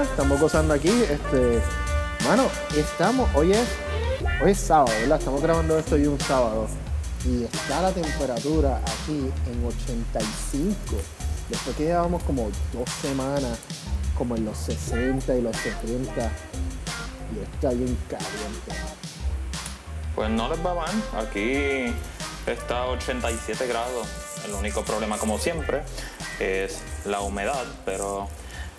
estamos gozando aquí. Este, mano, estamos, hoy es, hoy es sábado, ¿verdad? Estamos grabando esto hoy un sábado. Y está la temperatura aquí en 85. Después que llevamos como dos semanas, como en los 60 y los 70. Y está bien caliente. Pues no les va mal. Aquí está a 87 grados. El único problema, como siempre, es la humedad, pero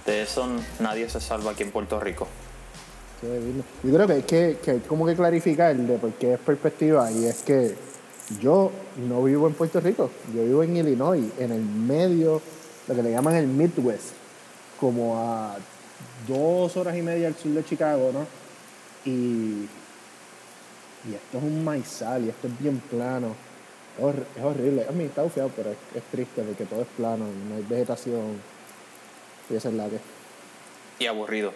de eso nadie se salva aquí en Puerto Rico. Yo creo que hay que, que, como que clarificar de por qué es perspectiva y es que yo no vivo en Puerto Rico, yo vivo en Illinois, en el medio, lo que le llaman el Midwest, como a dos horas y media al sur de Chicago, ¿no? Y, y esto es un maizal y esto es bien plano. Es horrible. A mí está bufiado, pero es, triste porque todo es plano, no hay vegetación. Y esa es la que. Y aburrido.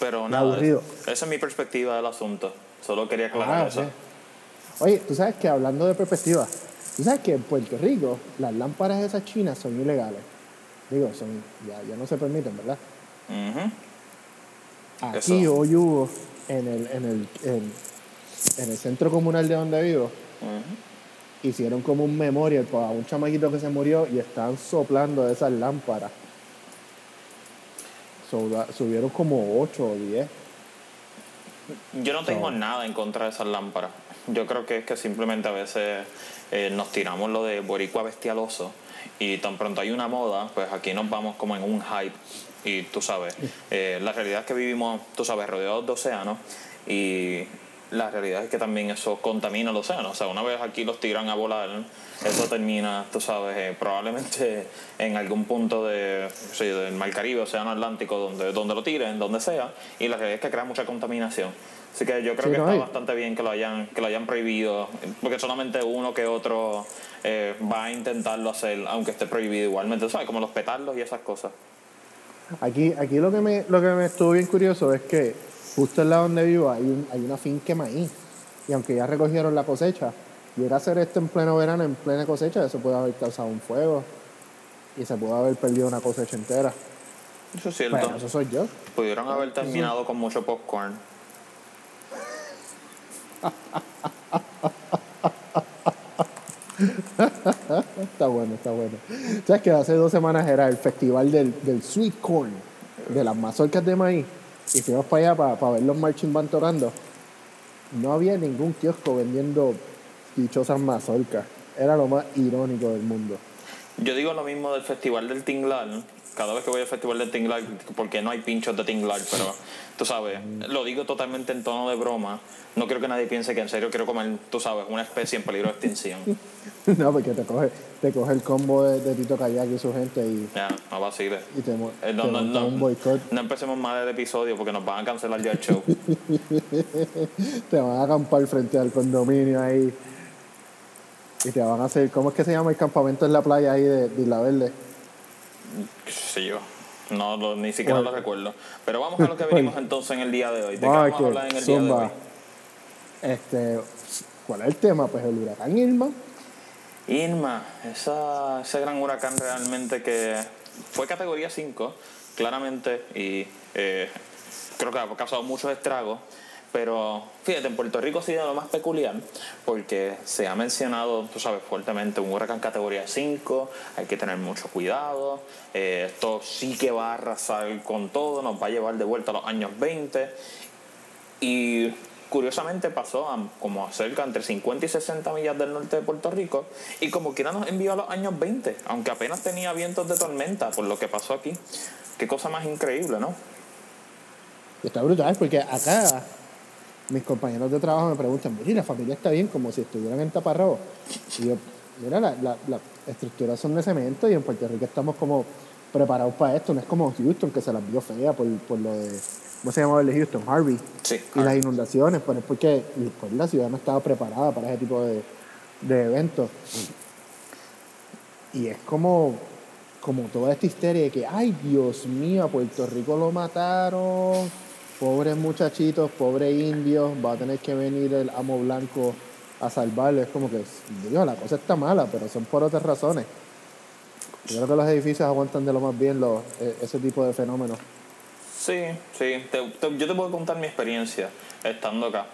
Pero nada, aburrido. esa es mi perspectiva del asunto. Solo quería aclarar ah, eso. Oye, tú sabes que hablando de perspectiva, tú sabes que en Puerto Rico las lámparas esas chinas son ilegales. Digo, son ya, ya no se permiten, ¿verdad? Aquí hoy hubo en el, en el, en, el centro comunal de donde vivo hicieron como un memorial para un chamaquito que se murió y están soplando esas lámparas. Subieron como 8 o 10. Yo no tengo nada en contra de esas lámparas. Yo creo que es que simplemente a veces eh, nos tiramos lo de boricua bestialoso y tan pronto hay una moda, pues aquí nos vamos como en un hype. Y tú sabes, eh, la realidad es que vivimos, tú sabes, rodeados de océanos y la realidad es que también eso contamina el océano. O sea, una vez aquí los tiran a volar, eso termina, tú sabes, eh, probablemente en algún punto de, sí, del Mar Caribe, Océano Atlántico, donde, donde lo tiren, donde sea, y la realidad es que crea mucha contaminación. Así que yo creo que está bastante bien que lo hayan, que lo hayan prohibido, porque solamente uno que otro eh, va a intentarlo hacer, aunque esté prohibido igualmente, ¿sabes? Como los petardos y esas cosas. Aquí, aquí lo que me, lo que me estuvo bien curioso es que justo al lado donde vivo hay, un, hay una finca de maíz. Y aunque ya recogieron la cosecha, y era hacer esto en pleno verano, en plena cosecha, eso puede haber causado un fuego. Y se puede haber perdido una cosecha entera. Eso es cierto. eso soy yo. Pudieron haber terminado con mucho popcorn. está bueno, está bueno. ¿Sabes que hace dos semanas era el festival del, del sweet corn, de las mazorcas de maíz? Y fuimos para allá para, ver los marching band tocando, no había ningún kiosco vendiendo dichosas mazorcas. Era lo más irónico del mundo. Yo digo lo mismo del festival del Tinglar. Cada vez que voy al festival del Tinglar, porque no hay pinchos de Tinglar, pero tú sabes, lo digo totalmente en tono de broma. No quiero que nadie piense que en serio quiero comer, tú sabes, una especie en peligro de extinción. no, porque te coge, te coge el combo de, Tito Kayak y su gente y. Ya, no vacile. Y te, eh, no, no, un boicot. No empecemos mal el episodio porque nos van a cancelar ya el show. te van a acampar frente al condominio ahí. Y te van a hacer. ¿Cómo es que se llama el campamento en la playa ahí de, de Isla Verde? Sí, yo. No, ni siquiera lo recuerdo. Pero vamos a lo que venimos entonces en el día de hoy. ¿De qué vamos a hablar en el día de hoy? Este, ¿Cuál es el tema? Pues el huracán Irma. Irma, esa, ese gran huracán realmente que fue categoría 5, claramente, y eh, creo que ha causado muchos estragos. Pero fíjate, en Puerto Rico ha sido lo más peculiar porque se ha mencionado, tú sabes, fuertemente un huracán categoría 5, hay que tener mucho cuidado, eh, esto sí que va a arrasar con todo, nos va a llevar de vuelta a los años 20 y curiosamente pasó como a cerca entre 50 y 60 millas del norte de Puerto Rico y como quiera nos envió a los años 20, aunque apenas tenía vientos de tormenta por lo que pasó aquí. Qué cosa más increíble, ¿no? Está brutal porque acá mis compañeros de trabajo me preguntan, mira, la familia está bien como si estuvieran en taparrabos. Y yo, mira, las la, la estructuras son de cemento y en Puerto Rico estamos como preparados para esto. No es como Houston, que se las vio fea por, por lo de, ¿cómo se llamaba el de Houston? Harvey. Sí, y las inundaciones, pues es porque pues, la ciudad no estaba preparada para ese tipo de, de eventos. Y es como, como toda esta histeria de que, ay, Dios mío, a Puerto Rico lo mataron pobres muchachitos, pobres indios, va a tener que venir el amo blanco a salvarlo. Es como que, digo, la cosa está mala, pero son por otras razones. Yo creo que los edificios aguantan de lo más bien los, e, ese tipo de fenómenos. Sí, sí. yo te puedo contar mi experiencia estando acá.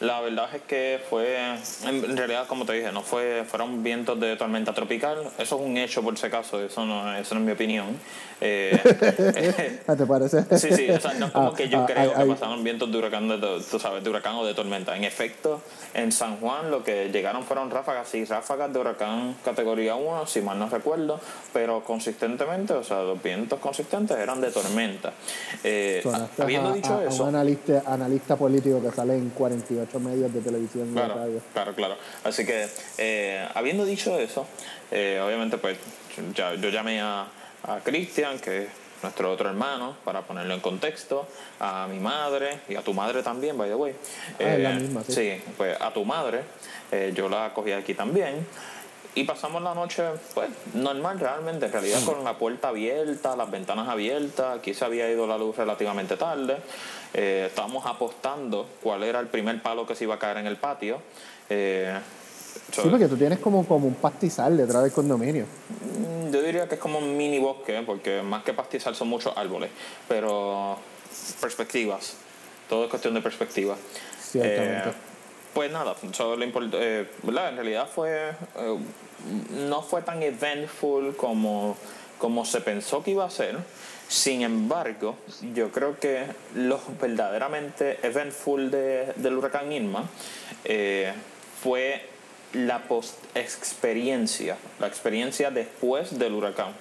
La verdad es que fue, en realidad, como te dije, no fue, fueron vientos de tormenta tropical. Eso es un hecho, por si acaso, eso no, eso no es mi opinión. Eh, ¿Te parece? Sí, sí, o sea, no es como que yo ah, creo que pasaron vientos de huracán, de, tú sabes, de huracán o de tormenta. En efecto, en San Juan lo que llegaron fueron ráfagas, sí, ráfagas de huracán categoría 1, si mal no recuerdo, pero consistentemente, o sea, los vientos consistentes eran de tormenta. Eh, habiendo dicho eso... un analista, analista político que sale en 48 medios de televisión y claro, radio. Claro, claro. Así que, eh, habiendo dicho eso, eh, obviamente, pues, ya, yo llamé a a Cristian, que es nuestro otro hermano, para ponerlo en contexto, a mi madre y a tu madre también, by the way. Ah, la eh, misma, sí. pues a tu madre, yo la cogí aquí también. Y pasamos la noche, pues, normal realmente, en realidad con la puerta abierta, las ventanas abiertas, aquí se había ido la luz relativamente tarde. Eh, estábamos apostando cuál era el primer palo que se iba a caer en el patio. sí, porque tú tienes como, como un pastizal detrás del condominio. Mm, yo diría que es como un mini bosque, porque más que pastizal son muchos árboles, pero perspectivas, todo es cuestión de perspectiva. Ciertamente. Eh, pues nada, eh, en realidad fue, eh, no fue tan eventful como, como se pensó que iba a ser. Sin embargo, yo creo que lo verdaderamente eventful de, del huracán Irma fue la post-experiencia, la experiencia después del huracán.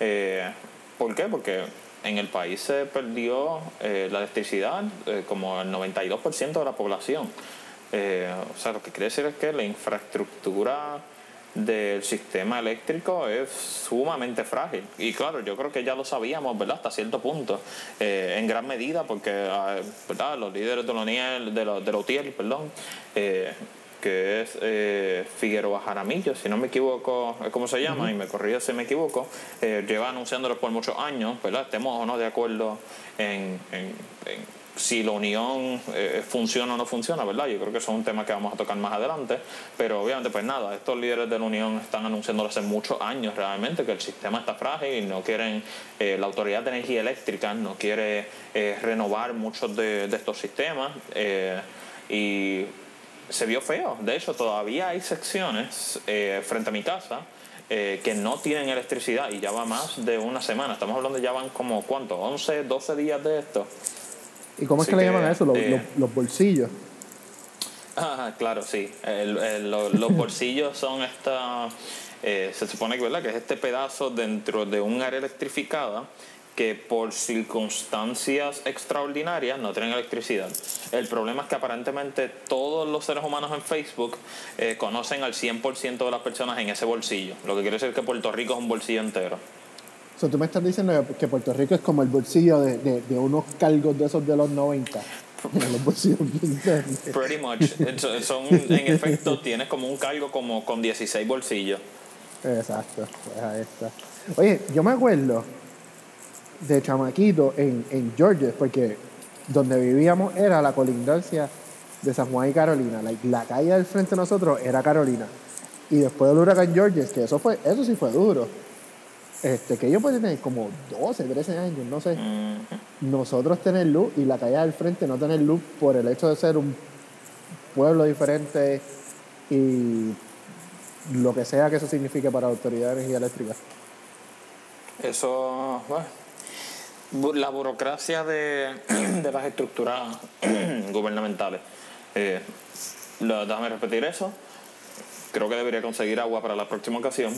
Eh, ¿Por qué? Porque en el país se perdió eh, la electricidad eh, como el 92% de la población. o sea, lo que quiere decir es que la infraestructura del sistema eléctrico es sumamente frágil. Y claro, yo creo que ya lo sabíamos, ¿verdad? Hasta cierto punto, en gran medida, porque ah, ¿verdad? los líderes de la de la, de perdón, que es eh, Figueroa Jaramillo, si no me equivoco, es como se llama, y me corría si me equivoco, eh, lleva anunciándolo por muchos años, ¿verdad? Estemos o no de acuerdo en, si la unión eh, funciona o no funciona, ¿verdad? Yo creo que eso es un tema que vamos a tocar más adelante, pero obviamente pues nada, estos líderes de la unión están anunciándolo hace muchos años realmente que el sistema está frágil y no quieren, eh, la Autoridad de Energía Eléctrica no quiere renovar muchos de, estos sistemas y se vio feo. De hecho, todavía hay secciones eh, frente a mi casa eh, que no tienen electricidad y ya va más de una semana. Estamos hablando ya van como, ¿cuánto? 11, 12 días de esto. ¿Y cómo es que, le llaman a eso? Los, eh, bolsillos. Ah, claro, sí. los bolsillos son esta... se supone que, ¿verdad? que es este pedazo dentro de un área electrificada que por circunstancias extraordinarias no tienen electricidad. El problema es que aparentemente todos los seres humanos en Facebook eh, conocen al 100% de las personas en ese bolsillo, lo que quiere decir que Puerto Rico es un bolsillo entero. O sea, tú me estás diciendo que Puerto Rico es como el bolsillo de, de, unos cargos de esos de los 90. los bolsillos Pretty much. Son, en efecto, tienes como un cargo como con 16 bolsillos. Exacto, pues ahí está. Oye, yo me acuerdo de chamaquito en, en Georgia, porque donde vivíamos era la colindancia de San Juan y Carolina. La, la calle del frente de nosotros era Carolina. Y después del huracán Georges, que eso fue, eso sí fue duro. Este, que ellos pueden tener como 12, 13 años, no sé. Nosotros tener luz y la calle del frente no tener luz por el hecho de ser un pueblo diferente y lo que sea que eso signifique para la Autoridad de Energía Eléctrica. Eso, bueno, la burocracia de, las estructuras gubernamentales. Eh, déjame repetir eso. Creo que debería conseguir agua para la próxima ocasión.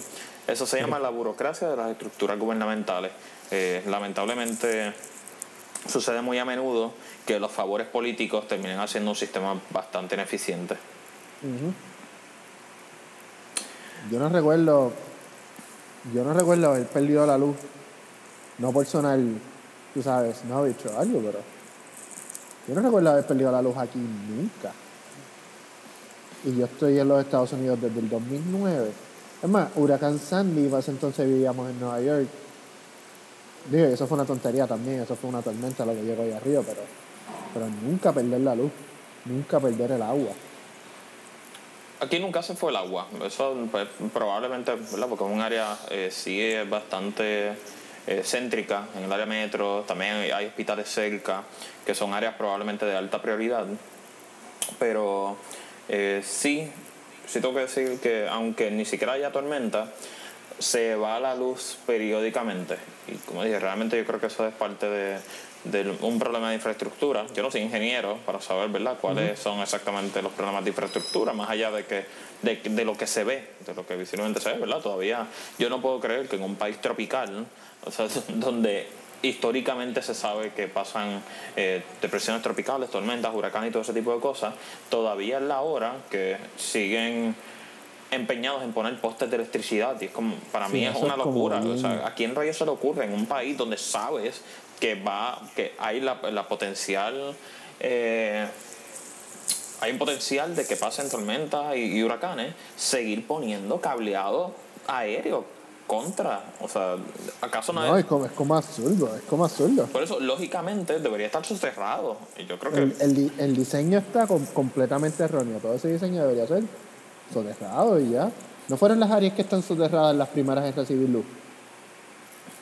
Eso se llama la burocracia de las estructuras gubernamentales. Eh, lamentablemente sucede muy a menudo que los favores políticos terminen haciendo un sistema bastante ineficiente. Yo no recuerdo, yo no recuerdo haber perdido la luz, no por sonar tú sabes, no ha dicho algo, pero yo no recuerdo haber perdido la luz aquí nunca. Y yo estoy en los Estados Unidos desde el 2009. Es más, Huracán Sandy, para ese entonces vivíamos en Nueva York. Digo, eso fue una tontería también, eso fue una tormenta lo que llegó ahí arriba, pero, pero nunca perder la luz, nunca perder el agua. Aquí nunca se fue el agua. Eso pues, probablemente, ¿verdad? Porque es un área eh, sí es bastante eh, céntrica en el área metro. También hay hospitales cerca, que son áreas probablemente de alta prioridad. Pero eh, sí, sí tengo que decir que aunque ni siquiera haya tormenta, se va la luz periódicamente. Y como dije, realmente yo creo que eso es parte de, de un problema de infraestructura. Yo no soy ingeniero para saber ¿verdad? cuáles son exactamente los problemas de infraestructura, más allá de, que, de, lo que se ve, de lo que visiblemente se ve. ¿verdad? Todavía yo no puedo creer que en un país tropical, o sea, donde históricamente se sabe que pasan eh, depresiones tropicales, tormentas, huracanes y todo ese tipo de cosas, todavía es la hora que siguen empeñados en poner postes de electricidad y es como para mí es una locura. O sea, ¿a quién rayos se le ocurre en un país donde sabes que va, que hay la, potencial, eh, hay un potencial de que pasen tormentas y, huracanes, seguir poniendo cableado aéreo contra, o sea, ¿acaso no, no es? como, es como absurdo, es como absurdo. Por eso, lógicamente, debería estar soterrado. Y yo creo que... El, el, diseño está completamente erróneo, todo ese diseño debería ser soterrado y ya. ¿No fueron las áreas que están soterradas las primeras en recibir luz?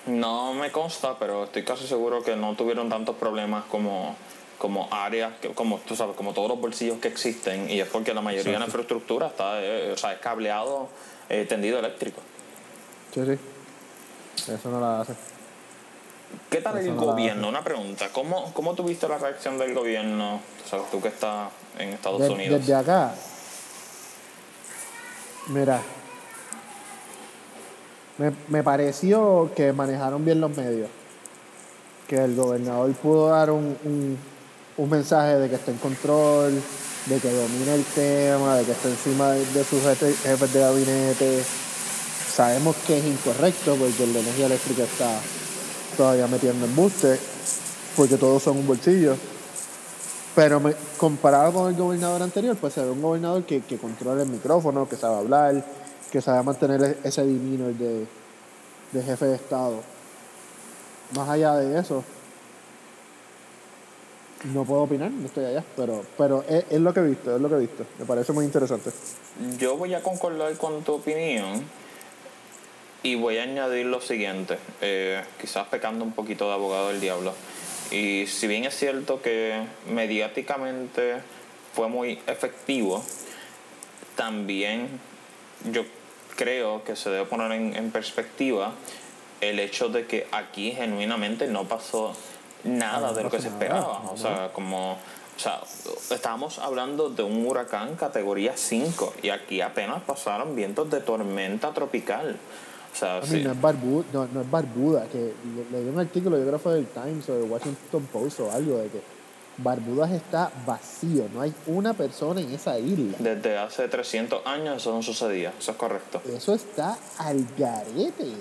No me consta, pero estoy casi seguro que no tuvieron tantos problemas como, como áreas, como tú sabes, como todos los bolsillos que existen, y es porque la mayoría de la infraestructura está, eh, o sea, es cableado eh, tendido eléctrico. Sí, sí. Eso no la hace. ¿Qué tal el gobierno? Una pregunta. ¿Cómo, ¿Cómo tuviste la reacción del gobierno? O sea, tú que estás en Estados Unidos. Desde acá. Mira, me, me pareció que manejaron bien los medios. Que el gobernador pudo dar un, un, mensaje de que está en control, de que domina el tema, de que está encima de, sus jefes de gabinete. Sabemos que es incorrecto porque la energía eléctrica está todavía metiendo embuste, porque todos son un bolsillo. Pero comparado con el gobernador anterior, pues se ve un gobernador que, que controla el micrófono, que sabe hablar, que sabe mantener e-, ese divino de, de jefe de Estado. Más allá de eso, no puedo opinar, no estoy allá, pero, pero es, lo que he visto, es lo que he visto. Me parece muy interesante. Yo voy a concordar con tu opinión y voy a añadir lo siguiente, eh, quizás pecando un poquito de abogado del diablo. Y si bien es cierto que mediáticamente fue muy efectivo, también yo creo que se debe poner en, perspectiva el hecho de que aquí genuinamente no pasó nada de lo que se esperaba. O sea, como o sea, estábamos hablando de un huracán categoría 5 y aquí apenas pasaron vientos de tormenta tropical. O sea, sí. no, es Barbuda, no, es Barbuda, que leí un artículo, yo creo que fue del Times o del Washington Post o algo de que Barbudas está vacío, no hay una persona en esa isla. Desde hace 300 años eso no sucedía, eso es correcto. Eso está al garete.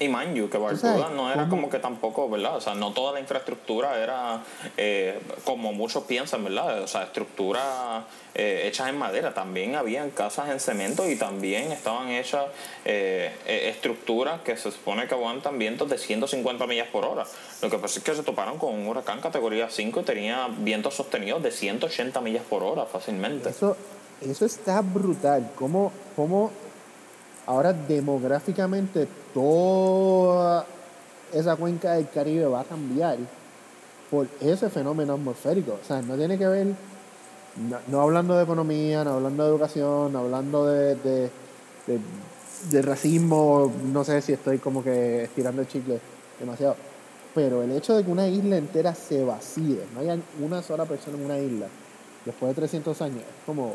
Y mind you, que Barbuda no era como que tampoco, ¿verdad? O sea, no toda la infraestructura era eh, como muchos piensan, ¿verdad? O sea, estructura eh, hechas en madera. También habían casas en cemento y también estaban hechas eh, estructuras que se supone que aguantan vientos de 150 millas por hora. Lo que pasa es que se toparon con un huracán categoría 5 y tenía vientos sostenidos de 180 millas por hora fácilmente. Eso, eso está brutal. ¿Cómo, cómo Ahora demográficamente toda esa cuenca del Caribe va a cambiar por ese fenómeno atmosférico. O sea, no tiene que ver, no, hablando de economía, no hablando de educación, no hablando de, de, racismo, no sé si estoy como que estirando el chicle demasiado. Pero el hecho de que una isla entera se vacíe, no haya una sola persona en una isla, después de 300 años, es como,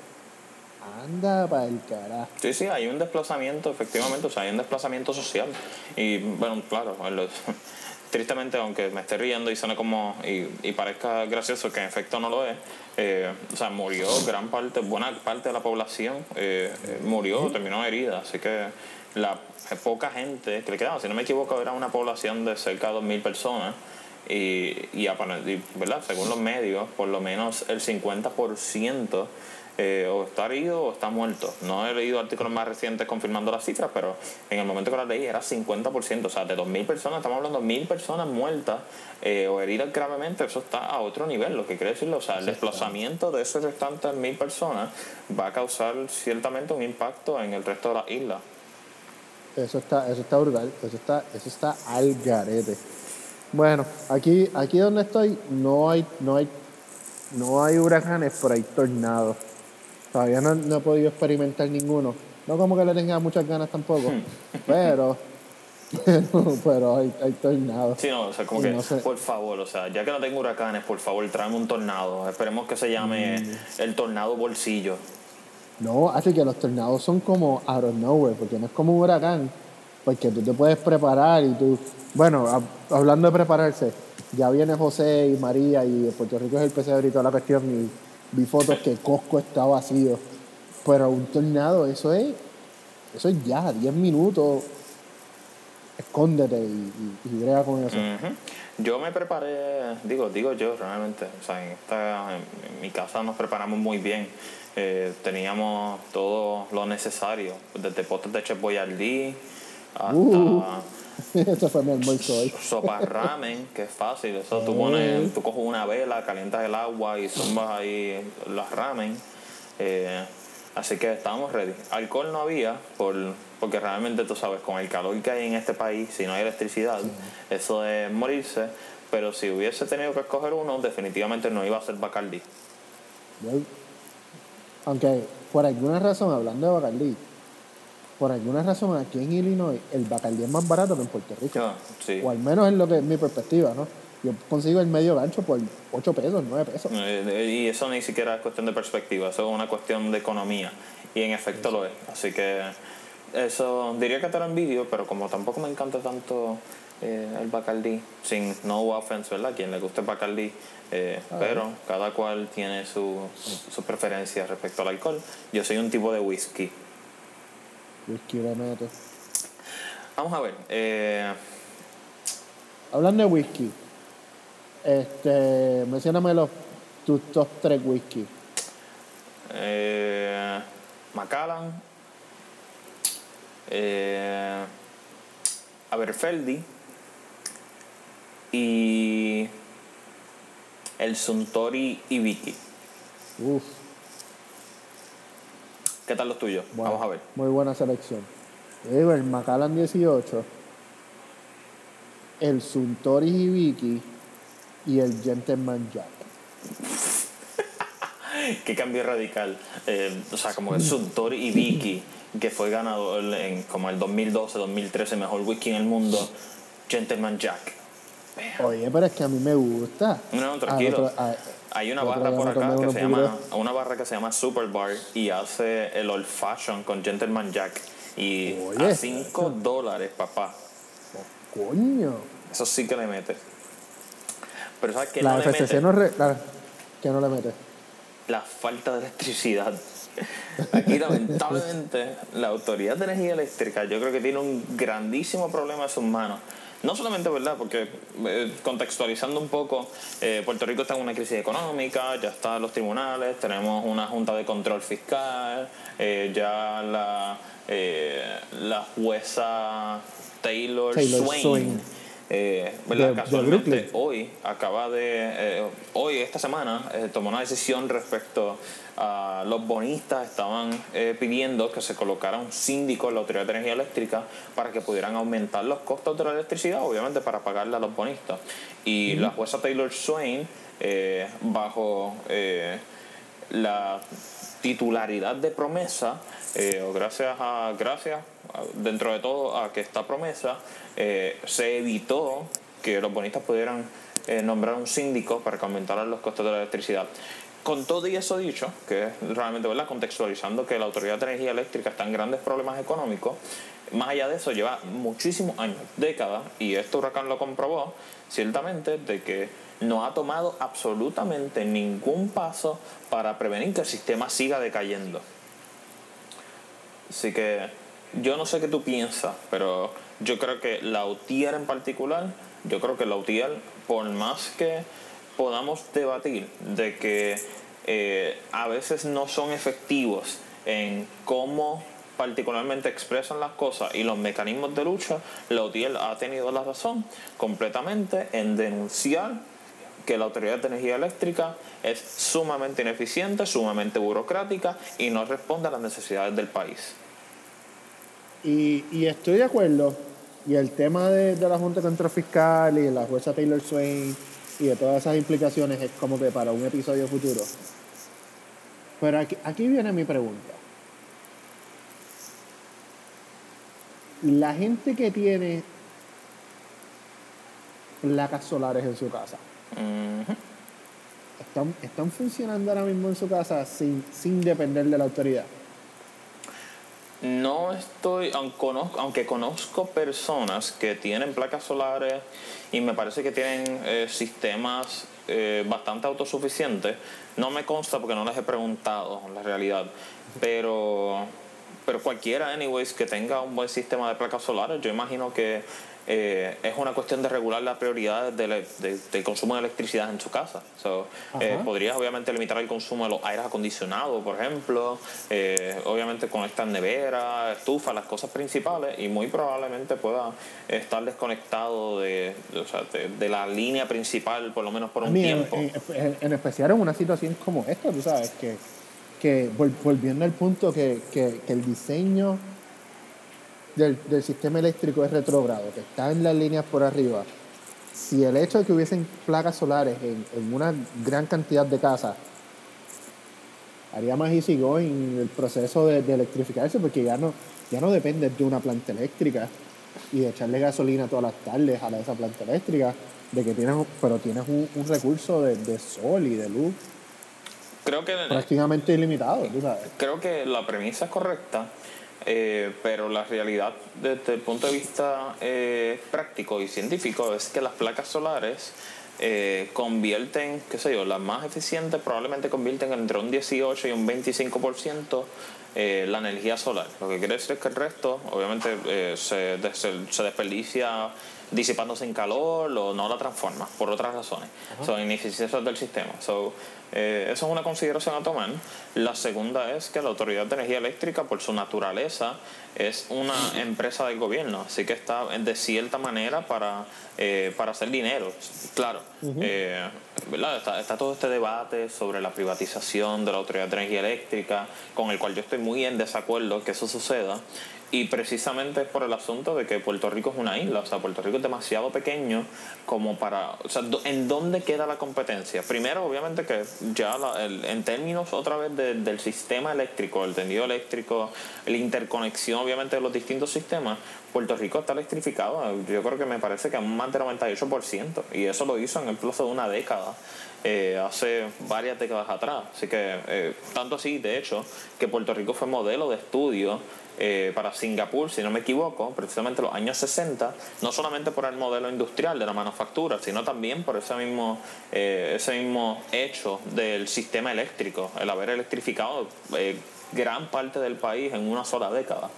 Anda para el carajo. Sí, sí, hay un desplazamiento, efectivamente, o sea, hay un desplazamiento social. Y bueno, claro, tristemente, aunque me esté riendo y suene como, y, parezca gracioso, que en efecto no lo es, eh, o sea, murió gran parte, buena parte de la población, eh, eh, murió, terminó herida, así que la poca gente que le quedaba, si no me equivoco, era una población de cerca de 2.000 personas. Y, y, ¿verdad? según los medios, por lo menos el 50% eh, o está herido o está muerto. No he leído artículos más recientes confirmando las cifras, pero en el momento que las leí era 50%, o sea, de 2.000 personas, estamos hablando de 1.000 personas muertas eh, o heridas gravemente, eso está a otro nivel, lo que quiere decir, o sea, el desplazamiento de esas restantes 1.000 personas va a causar ciertamente un impacto en el resto de la isla. Eso está, eso está brutal, eso está, eso está al garete. Bueno, aquí, aquí donde estoy no hay, no hay, no hay huracanes, pero hay tornados. Todavía no, he podido experimentar ninguno. No como que le tenga muchas ganas tampoco, pero, pero, hay, hay, tornados. Sí, no, o sea, como que, por favor, o sea, ya que no tengo huracanes, por favor, tráeme un tornado. Esperemos que se llame mm. el tornado bolsillo. No, así que los tornados son como out of nowhere, porque no es como un huracán, porque tú te puedes preparar y tú, bueno, hablando de prepararse, ya viene José y María y Puerto Rico es el pesebre y toda la cuestión y vi fotos que Costco está vacío. Pero un tornado, eso es, eso es ya, 10 minutos. Escóndete y, y, con eso. Yo me preparé, digo, digo yo realmente, o sea, en, esta, en, mi casa nos preparamos muy bien. Eh, teníamos todo lo necesario, desde potes de Chef Boyardee hasta... Uh. Eso fue mi almuerzo hoy. Sopa ramen, que es fácil. Eso tú pones, tú coges una vela, calientas el agua y zumbas ahí los ramen. Eh, así que estábamos ready. Alcohol no había, por, porque realmente tú sabes, con el calor que hay en este país, si no hay electricidad, eso es morirse. Pero si hubiese tenido que escoger uno, definitivamente no iba a ser Bacardi. Aunque por alguna razón, hablando de Bacardi, por alguna razón aquí en Illinois el Bacardí es más barato que en Puerto Rico. Ah, o al menos es lo que es mi perspectiva, ¿no? Yo consigo el medio gancho por 8 pesos, 9 pesos. Eh, y eso ni siquiera es cuestión de perspectiva, eso es una cuestión de economía. Y en efecto lo es. Así que eso diría que te lo envidio, pero como tampoco me encanta tanto eh, el Bacardí, sin no offense, ¿verdad? Quien le guste el Bacardí, eh, pero cada cual tiene su, su preferencia respecto al alcohol. Yo soy un tipo de whisky. Whisky mete. Vamos a ver. Eh... Hablando de whisky, este, mencióname los, tus top tres whisky. Eh, Macallan, eh, Aberfeldi y el Suntory Ibiki. Uf. ¿Qué tal los tuyos? Vamos a ver. Muy buena selección. el Macallan 18, el Suntory Hibiki y el Gentleman Jack. Qué cambio radical. Eh, o sea, como el Suntory Hibiki, que fue ganador en como el 2012, 2013, mejor whisky en el mundo, Gentleman Jack. Oye, pero es que a mí me gusta. No, tranquilo. Hay una barra por acá que se llama, una barra que se llama Super Bar y hace el old fashion con Gentleman Jack. Y a 5 dólares, papá. coño. Eso sí que le mete. Pero ¿sabes qué la no le mete? No ¿Qué no le mete? La falta de electricidad. Aquí lamentablemente la Autoridad de Energía Eléctrica yo creo que tiene un grandísimo problema en sus manos no solamente, ¿verdad? Porque eh, contextualizando un poco, eh, Puerto Rico está en una crisis económica, ya están los tribunales, tenemos una junta de control fiscal, eh, ya la, la jueza Taylor, Swain. casualmente hoy acaba de hoy esta semana tomó una decisión respecto los bonistas estaban eh, pidiendo que se colocara un síndico en la Autoridad de Energía Eléctrica para que pudieran aumentar los costos de la electricidad, obviamente para pagarle a los bonistas. Y la jueza Taylor Swain, eh, bajo eh, la titularidad de promesa, o gracias a, gracias dentro de todo a que esta promesa se evitó que los bonistas pudieran nombrar un síndico para que aumentaran los costos de la electricidad. Con todo y eso dicho, que es realmente ¿verdad? contextualizando que la Autoridad de Energía Eléctrica está en grandes problemas económicos, más allá de eso lleva muchísimos años, décadas, y este huracán lo comprobó, ciertamente, de que no ha tomado absolutamente ningún paso para prevenir que el sistema siga decayendo. Así que yo no sé qué tú piensas, pero yo creo que la UTIER en particular, yo creo que la UTIER, por más que podamos debatir de que eh, a veces no son efectivos en cómo particularmente expresan las cosas y los mecanismos de lucha, la UTIEL ha tenido la razón completamente en denunciar que la Autoridad de Energía Eléctrica es sumamente ineficiente, sumamente burocrática y no responde a las necesidades del país. Y, estoy de acuerdo. Y el tema de, la Junta Contra Fiscal y la jueza Taylor Swain y de todas esas implicaciones es como que para un episodio futuro. Pero aquí, aquí viene mi pregunta. La gente que tiene placas solares en su casa. ¿están, están funcionando ahora mismo en su casa sin, sin depender de la autoridad? No estoy, aunque conozco, aunque conozco personas que tienen placas solares y me parece que tienen eh, sistemas eh, bastante autosuficientes, no me consta porque no les he preguntado la realidad, pero, pero cualquiera, anyways, que tenga un buen sistema de placas solares, yo imagino que eh, es una cuestión de regular las prioridades del, de- del consumo de electricidad en su casa. So, eh, podrías obviamente limitar el consumo de los aires acondicionados, por ejemplo, eh, obviamente conectar nevera, estufa, las cosas principales y muy probablemente pueda estar desconectado de, de- o sea, de, la línea principal por lo menos por un mí, en, tiempo. en- en especial en una situación como esta, tú sabes, que, que vol- volviendo al punto que, el diseño del, sistema eléctrico es retrógrado, que está en las líneas por arriba, si el hecho de que hubiesen placas solares en, una gran cantidad de casas haría más easy going el proceso de, de electrificarse, porque ya no, ya no depende de una planta eléctrica y de echarle gasolina todas las tardes a esa planta eléctrica, de que tienes, pero tienes un, recurso de sol y de luz Creo que prácticamente ilimitado, tú sabes. creo que la premisa es correcta, eh, pero la realidad desde el punto de vista eh, práctico y científico es que las placas solares eh, convierten, qué sé yo, las más eficientes probablemente convierten entre un 18 y un 25% eh, la energía solar. Lo que quiere decir es que el resto, obviamente, eh, se, se, se desperdicia disipándose en calor o no la transforma por otras razones. Son ineficiencias del sistema. So, eh, eso es una consideración a tomar. La segunda es que la Autoridad de Energía Eléctrica, por su naturaleza, es una empresa del gobierno, así que está de cierta manera para, eh, para hacer dinero. Claro, eh, ¿verdad? Está, está todo este debate sobre la privatización de la Autoridad de Energía Eléctrica, con el cual yo estoy muy en desacuerdo que eso suceda. Y precisamente es por el asunto de que Puerto Rico es una isla, o sea, Puerto Rico es demasiado pequeño como para, o sea, ¿en dónde queda la competencia? Primero, obviamente que ya el- en términos otra vez de- del sistema eléctrico, el tendido eléctrico, la interconexión obviamente de los distintos sistemas, Puerto Rico está electrificado, yo creo que me parece que a más del 98%, y eso lo hizo en el plazo de una década. Eh, hace varias décadas atrás. Así que, eh, tanto así, de hecho, que Puerto Rico fue modelo de estudio eh, para Singapur, si no me equivoco, precisamente en los años 60, no solamente por el modelo industrial de la manufactura, sino también por ese mismo, eh, ese mismo hecho del sistema eléctrico, el haber electrificado eh, gran parte del país en una sola década.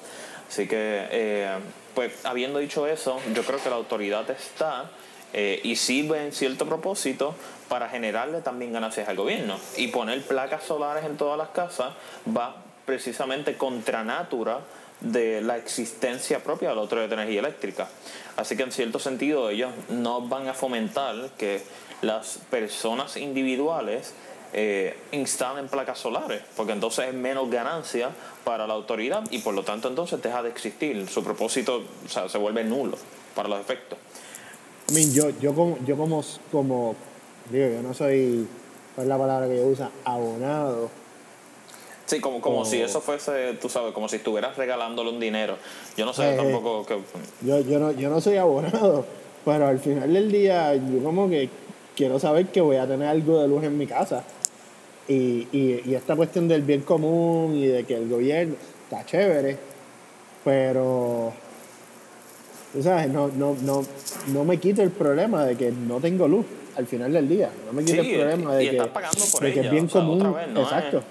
Así que, eh, pues habiendo dicho eso, yo creo que la autoridad está eh, y sirve en cierto propósito para generarle también ganancias al gobierno. Y poner placas solares en todas las casas va precisamente contra natura de la existencia propia de la Autoridad de Energía Eléctrica. Así que en cierto sentido ellos no van a fomentar que las personas individuales eh, instalen placas solares, porque entonces es menos ganancia para la autoridad y por lo tanto entonces deja de existir. Su propósito se vuelve nulo para los efectos. I mean, yo, yo como, yo como, como, digo, yo no soy, ¿cuál es la palabra que yo uso? Abonado. Sí, como, como si eso fuese, tú sabes, como si estuvieras regalándole un dinero. Yo no sé Eh, tampoco que... Yo, yo, no, yo no soy abonado, pero al final del día yo como que quiero saber que voy a tener algo de luz en mi casa. Y, y, y esta cuestión del bien común y de que el gobierno está chévere, pero tú sabes, no, no, no, no me quita el problema de que no tengo luz al final del día. No me quita Sí, el problema de que, estás pagando por de que es bien o sea, común. vez, no es- exacto.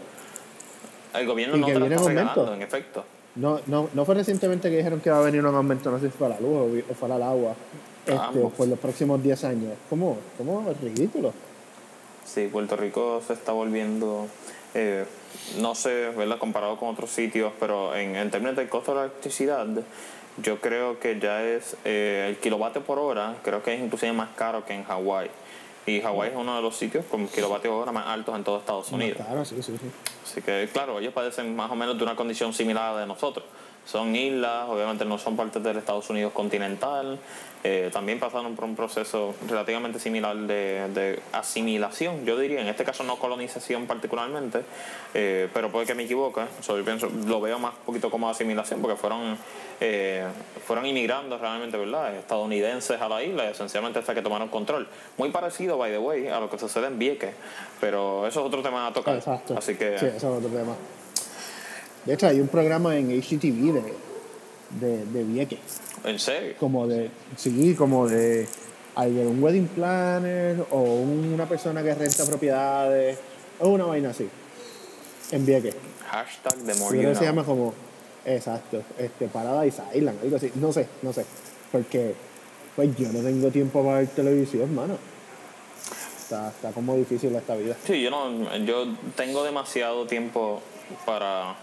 El gobierno Y no que te viene está regalando, en efecto. No, no, no fue recientemente que dijeron que va a venir un aumento, no sé si fue a la luz o, o fue al agua, este, por los próximos 10 años. ¿Cómo? ¿Cómo? Es ridículo. Sí, Puerto Rico se está volviendo, eh, no sé, ¿verdad? Comparado con otros sitios, pero en, en términos del costo de la electricidad, yo creo que ya es eh, el kilovatio por hora, creo que es inclusive más caro que en Hawái. Y Hawái es uno de los sitios con kilovatios hora más altos en todo Estados Unidos. Claro, sí, sí, sí. Así que, claro, ellos padecen más o menos de una condición similar a la de nosotros. Son islas, obviamente no son parte del Estados Unidos continental, eh, también pasaron por un proceso relativamente similar de, de, asimilación, yo diría, en este caso no colonización particularmente, eh, pero puede que me equivoque, yo pienso, lo veo más un poquito como asimilación porque fueron, eh, fueron inmigrando realmente, ¿verdad? Estadounidenses a la isla, esencialmente hasta que tomaron control. Muy parecido, by the way, a lo que sucede en Vieques, pero eso es otro tema a tocar. Exacto. Así que... Sí, eso es otro tema. De hecho, hay un programa en HGTV de, de, de Vieques. ¿En serio? Como de, sí, como de, de un wedding planner o una persona que renta propiedades o una vaina así. En Vieques. Hashtag de creo que se llama como, exacto, este, Paradise Island, algo así. No sé, no sé. Porque, pues yo no tengo tiempo para ver televisión, mano. Está, está como difícil esta vida. Sí, yo no, yo tengo demasiado tiempo para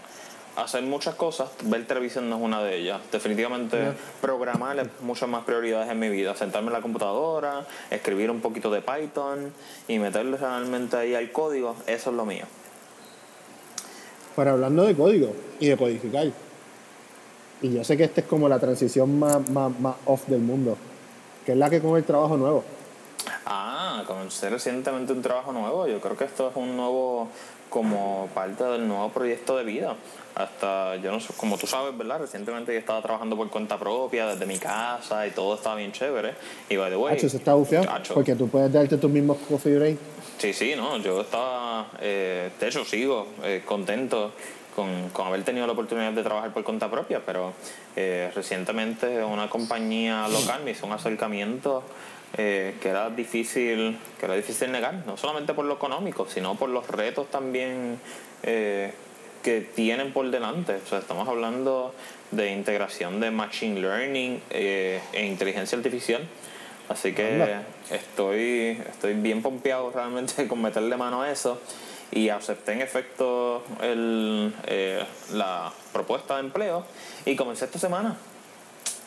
hacer muchas cosas. Ver televisión no es una de ellas. Definitivamente Ya. programar es muchas más prioridades en mi vida. Sentarme en la computadora, escribir un poquito de Python y meterle realmente ahí al código, eso es lo mío. Pero hablando de código y de codificar, y yo sé que esta es como la transición más, más, más off del mundo, que es la que con el trabajo nuevo. Ah, comencé recientemente un trabajo nuevo. Yo creo que esto es un nuevo, como parte del nuevo proyecto de vida. Hasta, yo no sé, como tú sabes, ¿verdad? Recientemente yo estaba trabajando por cuenta propia, desde mi casa, y todo estaba bien chévere. Y by the way, Hacho, se está porque tú puedes darte tus mismos coffee break. Sí, sí, no, yo estaba, eh, de hecho sigo eh, contento con, con haber tenido la oportunidad de trabajar por cuenta propia, pero eh, recientemente una compañía local me hizo un acercamiento eh, que era difícil, que era difícil negar, no solamente por lo económico, sino por los retos también eh, que tienen por delante. O sea, estamos hablando de integración de machine learning eh, e inteligencia artificial. Así que Anda. estoy, estoy bien pompeado realmente con meterle mano a eso y acepté en efecto el, eh, la propuesta de empleo y comencé esta semana.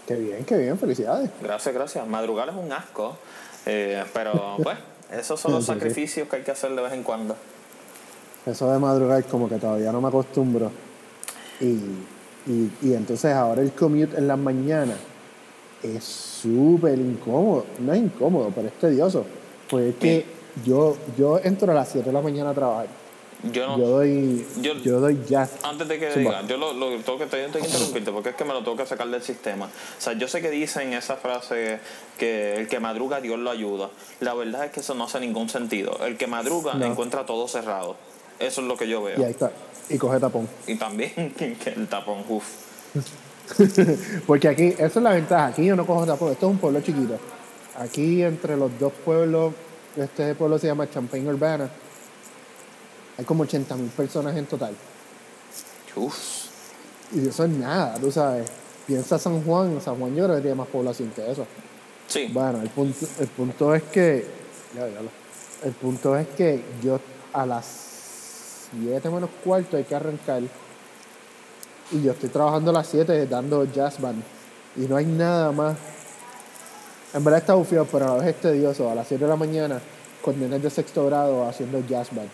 Qué bien, qué bien, felicidades. Gracias, gracias. Madrugar es un asco, eh, pero pues esos son los sacrificios que hay que hacer de vez en cuando. Eso de madrugar como que todavía no me acostumbro. Y, y, y entonces ahora el commute en las mañanas es súper incómodo. No es incómodo, pero es tedioso. Pues es que yo, yo entro a las 7 de la mañana a trabajar. Yo no, Yo doy, yo- yo doy jazz. Antes de que diga, yo lo, lo tengo que, tengo que interrumpirte porque es que me lo tengo que sacar del sistema. O sea, yo sé que dicen esa frase que el que madruga Dios lo ayuda. La verdad es que eso no hace ningún sentido. El que madruga No. encuentra todo cerrado. Eso es lo que yo veo. Y ahí está. Y coge tapón. Y también el tapón, uff. Porque aquí, esa es la ventaja. Aquí yo no cojo tapón. Esto es un pueblo chiquito. Aquí entre los dos pueblos, este pueblo se llama Champaign Urbana. Hay como 80 mil personas en total. Uf. Y eso es nada, tú sabes. Piensa San Juan, San Juan yo creo que tiene más población que eso. Sí. Bueno, el punto, el punto es que. Ya, ya el punto es que yo a las 7 menos cuarto hay que arrancar. Y yo estoy trabajando a las 7 dando jazz band. Y no hay nada más. En verdad está bufiado, pero a la vez es tedioso. A las 7 de la mañana, con nenes de sexto grado haciendo jazz band.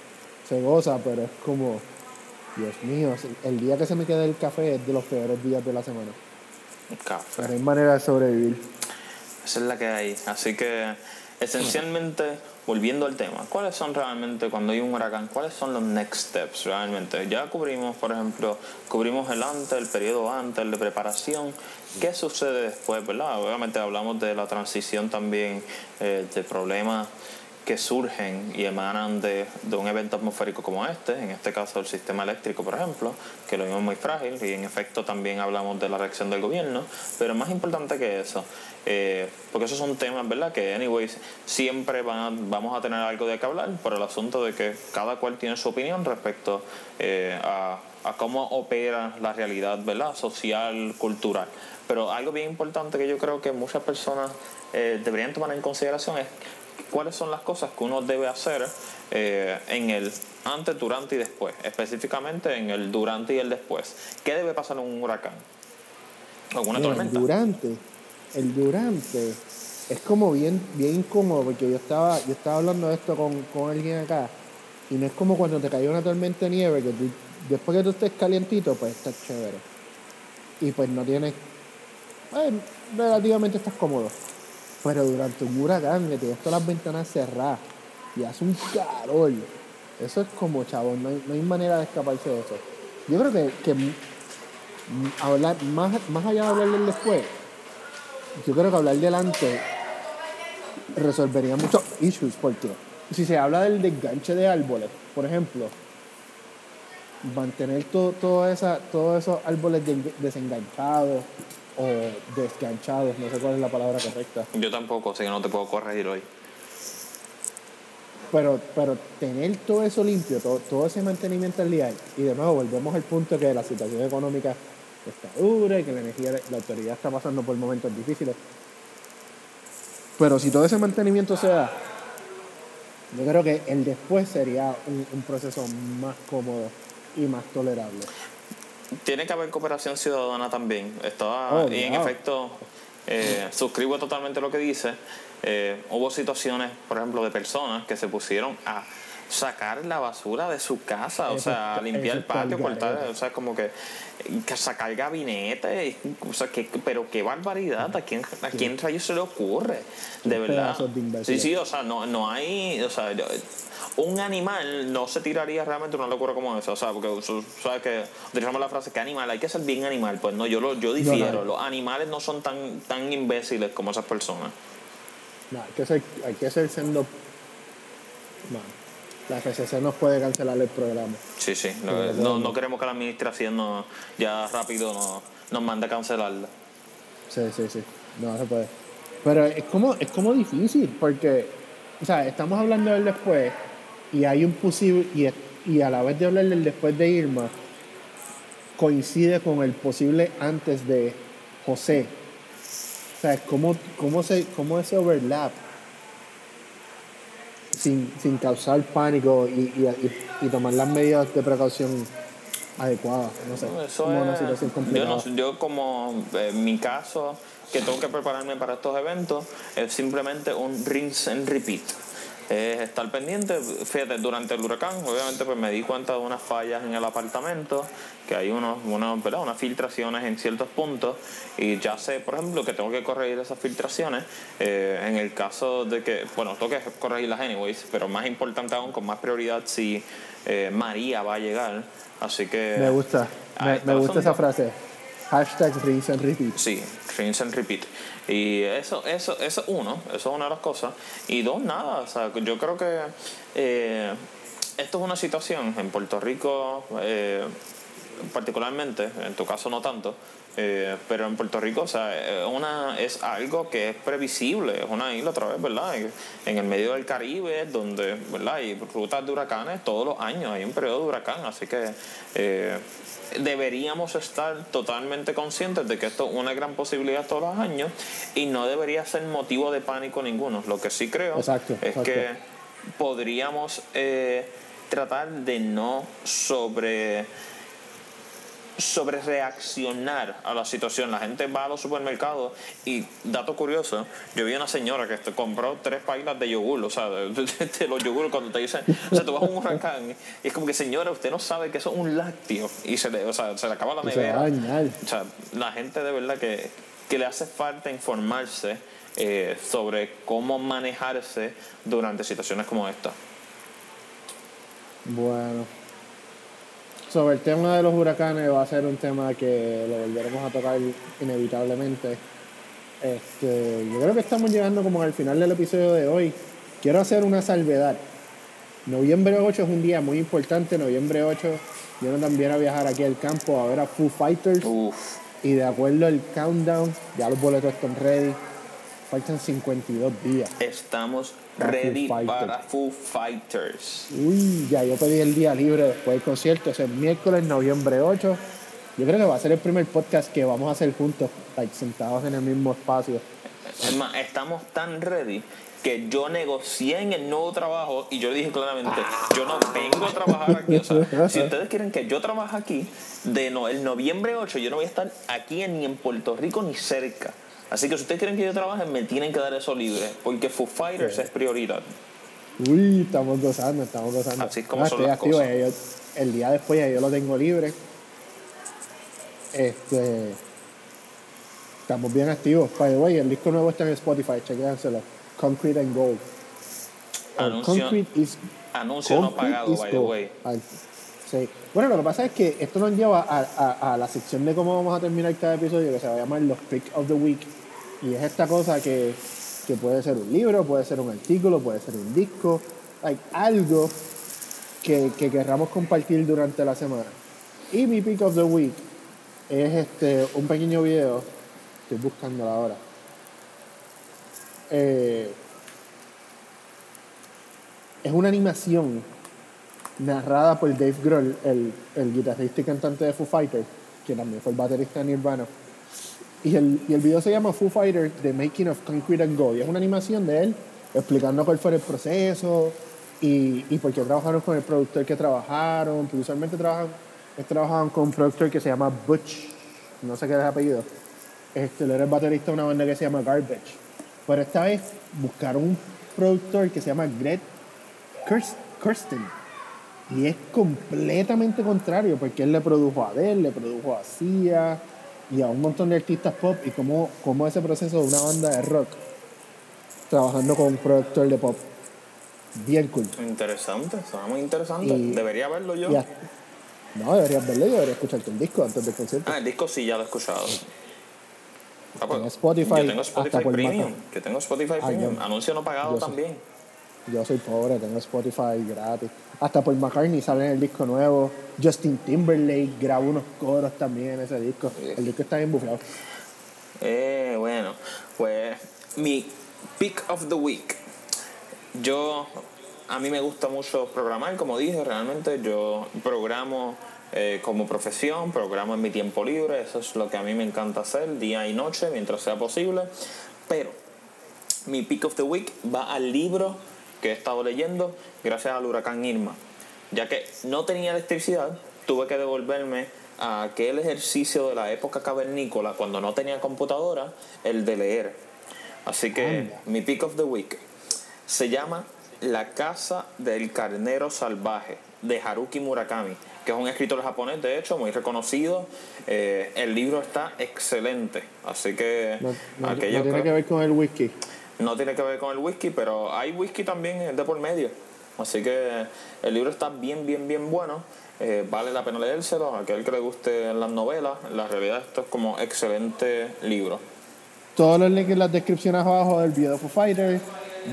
Se goza, pero es como. Dios mío, el día que se me queda el café es de los peores días de la semana. Café. Pero no hay manera de sobrevivir. Esa es la que hay. Así que, esencialmente, volviendo al tema, ¿cuáles son realmente, cuando hay un huracán, cuáles son los next steps realmente? Ya cubrimos, por ejemplo, cubrimos el antes, el periodo antes, el de preparación. ¿Qué sucede después, verdad? Obviamente hablamos de la transición también, eh, de problemas que surgen y emanan de, un evento atmosférico como este, en este caso el sistema eléctrico, por ejemplo, que lo vimos muy frágil y en efecto también hablamos de la reacción del gobierno, pero más importante que eso, eh, porque esos son temas, ¿verdad? Que, anyways, siempre van a- vamos a tener algo de qué hablar por el asunto de que cada cual tiene su opinión respecto eh, a, a cómo opera la realidad, ¿verdad? Social, cultural. Pero algo bien importante que yo creo que muchas personas eh, deberían tomar en consideración es cuáles son las cosas que uno debe hacer eh, en el antes, durante y después, específicamente en el durante y el después. ¿Qué debe pasar en un huracán? ¿Alguna Mira, tormenta? El durante, el durante es como bien, bien incómodo porque yo estaba, yo estaba hablando de esto con, con alguien acá y no es como cuando te cayó una tormenta de nieve que tú- después que tú estés calientito pues estás chévere y pues no tienes, pues, relativamente estás cómodo. Pero durante un huracán que tienes todas las ventanas cerradas y hace un calor, eso es como chabón, no hay, no hay manera de escaparse de eso. Yo creo que, que hablar más, más allá de hablar del después, yo creo que hablar delante resolvería muchos issues porque si se habla del desganche de árboles, por ejemplo, mantener todo, todo esa, todos esos árboles de- desenganchados o desganchados, no sé cuál es la palabra correcta, Yo tampoco, así que no te puedo corregir hoy. pero, pero tener todo eso limpio, todo, todo ese mantenimiento al día, y de nuevo volvemos al punto que la situación económica está dura y que la energía, la autoridad está pasando por momentos difíciles. Pero si todo ese mantenimiento se da, yo creo que el después sería un, un proceso más cómodo y más tolerable. Tiene que haber cooperación ciudadana también. Estaba, Oh, y en wow. efecto, eh, suscribo totalmente lo que dice. Eh, hubo situaciones, por ejemplo, de personas que se pusieron a sacar la basura de su casa, o sea, limpiar el patio, cortar, o sea, como que, que sacar gabinete, o sea, que, pero qué barbaridad, ¿a quién, a quién rayos se le ocurre? De verdad. de Sí, sí, o sea, no, no hay, o sea, yo- un animal no se tiraría realmente una locura como esa, o sea, porque su- sabes que utilizamos la frase que animal, hay que ser bien animal, pues no, yo lo, yo difiero, no. los animales no son tan, tan imbéciles como esas personas. No, hay que ser, hay que ser siendo... No, la FCC nos puede cancelar el programa. Sí, sí, no, no, no queremos que la administración nos- ya rápido nos, nos mande a cancelarla. Sí, sí, sí. No se puede. Pero es como, es como difícil, porque, o sea, estamos hablando del después y hay un posible, y, y a la vez de hablar del después de Irma, coincide con el posible antes de José. O sea, cómo, cómo, se, cómo ese overlap sin, sin causar pánico y, y, tomar las medidas de precaución adecuadas. No sé, Eso como una es- situación yo, complicada. no- yo como eh, en mi caso, que tengo que prepararme para estos eventos, es simplemente un rinse and repeat. Es estar pendiente, fíjate, durante el huracán, obviamente pues me di cuenta de unas fallas en el apartamento, que hay unos, unos, ¿verdad? unas filtraciones en ciertos puntos, y ya sé, por ejemplo, que tengo que corregir esas filtraciones. eh, en el caso de que, bueno, tengo que corregirlas anyways, pero más importante aún, con más prioridad si eh, María va a llegar. Así que... Me gusta, me, me gusta esa frase. Hashtag rinse and repeat. Sí, rinse and repeat. Y eso, eso, eso uno, eso es una de las cosas. Y dos, nada, o sea, yo creo que eh, esto es una situación en Puerto Rico, eh, particularmente, en tu caso no tanto, eh, pero en Puerto Rico, o sea, eh, una, es algo que es previsible, es una isla otra vez, ¿verdad? En, en el medio del Caribe, donde, ¿verdad? Hay rutas de huracanes todos los años, hay un periodo de huracán, así que eh, deberíamos estar totalmente conscientes de que esto es una gran posibilidad todos los años y no debería ser motivo de pánico ninguno. Lo que sí creo Exacto, es exacto. que podríamos eh, tratar de no sobre sobre reaccionar a la situación. La gente va a los supermercados y, dato curioso, yo vi una señora que compró tres pailas de yogur, o sea, de, de- de los yogur cuando te dicen, o sea, tú vas a un huracán y es como que, señora, usted no sabe que eso es un lácteo y se le, o sea, se le acaba la nevera. O sea, la gente de verdad que, que le hace falta informarse eh, sobre cómo manejarse durante situaciones como esta. Bueno. Sobre el tema de los huracanes va a ser un tema que lo volveremos a tocar inevitablemente. Este, yo creo que estamos llegando como al final del episodio de hoy. Quiero hacer una salvedad. Noviembre 8 es un día muy importante. Noviembre 8 yo también a viajar aquí al campo a ver a Foo Fighters. Uf, Y de acuerdo al countdown, ya los boletos están ready. Faltan 52 días. estamos Para ready para Foo Fighters. Uy, ya yo pedí el día libre después del concierto, es el miércoles, noviembre 8. Yo creo que va a ser el primer podcast que vamos a hacer juntos, like, sentados en el mismo espacio. Es más, estamos tan ready que yo negocié en el nuevo trabajo y yo le dije claramente, yo no vengo a trabajar aquí. O sea, si ustedes quieren que yo trabaje aquí, de no, el noviembre 8 yo no voy a estar aquí ni en Puerto Rico ni cerca. Así que si ustedes quieren que yo trabaje, me tienen que dar eso libre, porque Foo Fighters es prioridad. Uy, estamos gozando, estamos gozando. Así es como son las activo, cosas. yo- el día después ya yo lo tengo libre. Este. Estamos bien activos. By the way, el disco nuevo está en Spotify, chequéanselo. Concrete and Gold. O Anuncio, Concrete is anuncio no pagado, by the way. Ay, sí. Bueno, lo que pasa es que esto nos lleva a, a- a la sección de cómo vamos a terminar cada episodio, que se va a llamar los Pick of the Week. Y es esta cosa que, que puede ser un libro, puede ser un artículo, puede ser un disco, like, algo que, que querramos compartir durante la semana. Y mi Pick of the Week es este, un pequeño video, estoy buscándolo ahora. Eh, es una animación narrada por Dave Grohl, el, el guitarrista y cantante de Foo Fighters, que también fue el baterista de Nirvana. Y el, y el video se llama Foo Fighters, The Making of Concrete and Gold. Y es una animación de él explicando cuál fue el proceso y, y por qué trabajaron con el productor que trabajaron. Usualmente trabajan, trabajaban con un productor que se llama Butch, no sé qué es el apellido. Este, él era el baterista de una banda que se llama Garbage. Pero esta vez buscaron un productor que se llama Greg Kirst- Kirsten. Y es completamente contrario, porque él le produjo a Adele, le produjo a Sia y a un montón de artistas pop. Y cómo, cómo ese proceso de una banda de rock trabajando con un productor de pop. Bien cool. Interesante, suena muy interesante. Y- Debería verlo yo. Hasta- no, deberías verlo y deberías escucharte el disco antes del concierto. Ah, el disco sí, ya lo he escuchado. Ah, pues, Spotify, yo tengo Spotify Premium. Yo tengo Spotify Ah, Premium. yo- Anuncio no pagado yo sé. Yo soy pobre, tengo Spotify gratis. Hasta por McCartney sale en el disco nuevo. Justin Timberlake grabó unos coros también en ese disco. El disco está bien bufado. Eh, bueno, pues mi pick of the week. Yo, a mí me gusta mucho programar, como dije, realmente yo programo eh, como profesión, programo en mi tiempo libre, eso es lo que a mí me encanta hacer, día y noche, mientras sea posible. Pero mi pick of the week va al libro que he estado leyendo gracias al huracán Irma. Ya que no tenía electricidad, tuve que devolverme a aquel ejercicio de la época cavernícola, cuando no tenía computadora, el de leer. Así que mi pick of the week se llama La casa del carnero salvaje de Haruki Murakami, que es un escritor japonés, de hecho, muy reconocido. Eh, el libro está excelente, así que No, no- aquellos no tiene que ver con el whisky. No tiene que ver con el whisky, pero hay whisky también de por medio. Así que el libro está bien, bien, bien bueno. Eh, vale la pena leérselo. A aquel que le guste las novelas, la realidad esto es como excelente libro. Todos los links en las descripciones abajo del video de Foo Fighters,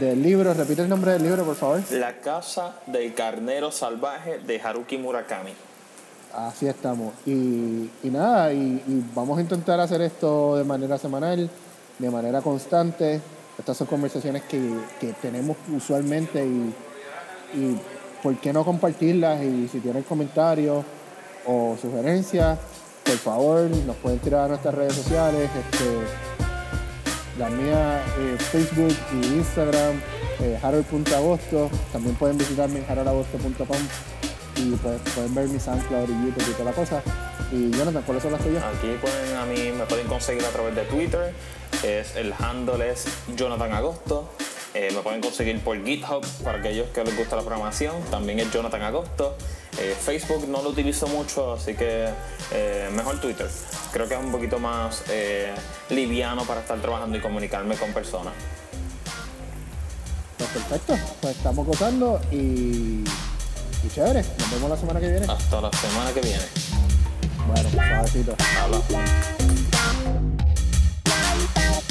del libro. Repite el nombre del libro, por favor. La casa del carnero salvaje de Haruki Murakami. Así estamos. Y, y nada, y, y vamos a intentar hacer esto de manera semanal, de manera constante. Estas son conversaciones que, que tenemos usualmente y, y por qué no compartirlas. Y si tienen comentarios o sugerencias, por favor, nos pueden tirar a nuestras redes sociales. Este, la mía, eh, Facebook y Instagram, eh, harold.agosto. También pueden visitarme en harold.agosto.com y pues, pueden ver mi SoundCloud y y toda la cosa. Y Jonathan, ¿cuáles son las tuyas? Aquí pueden a mí, me pueden conseguir a través de Twitter. Es, el handle es Jonathan Agosto. Eh, me pueden conseguir por GitHub para aquellos que les gusta la programación. También es Jonathan Agosto. Eh, Facebook no lo utilizo mucho, así que eh, mejor Twitter. Creo que es un poquito más eh, liviano para estar trabajando y comunicarme con personas. Pues perfecto, pues estamos gozando y, y chévere. Nos vemos la semana que viene. Hasta la semana que viene. Bueno, suavecito. Habla. out.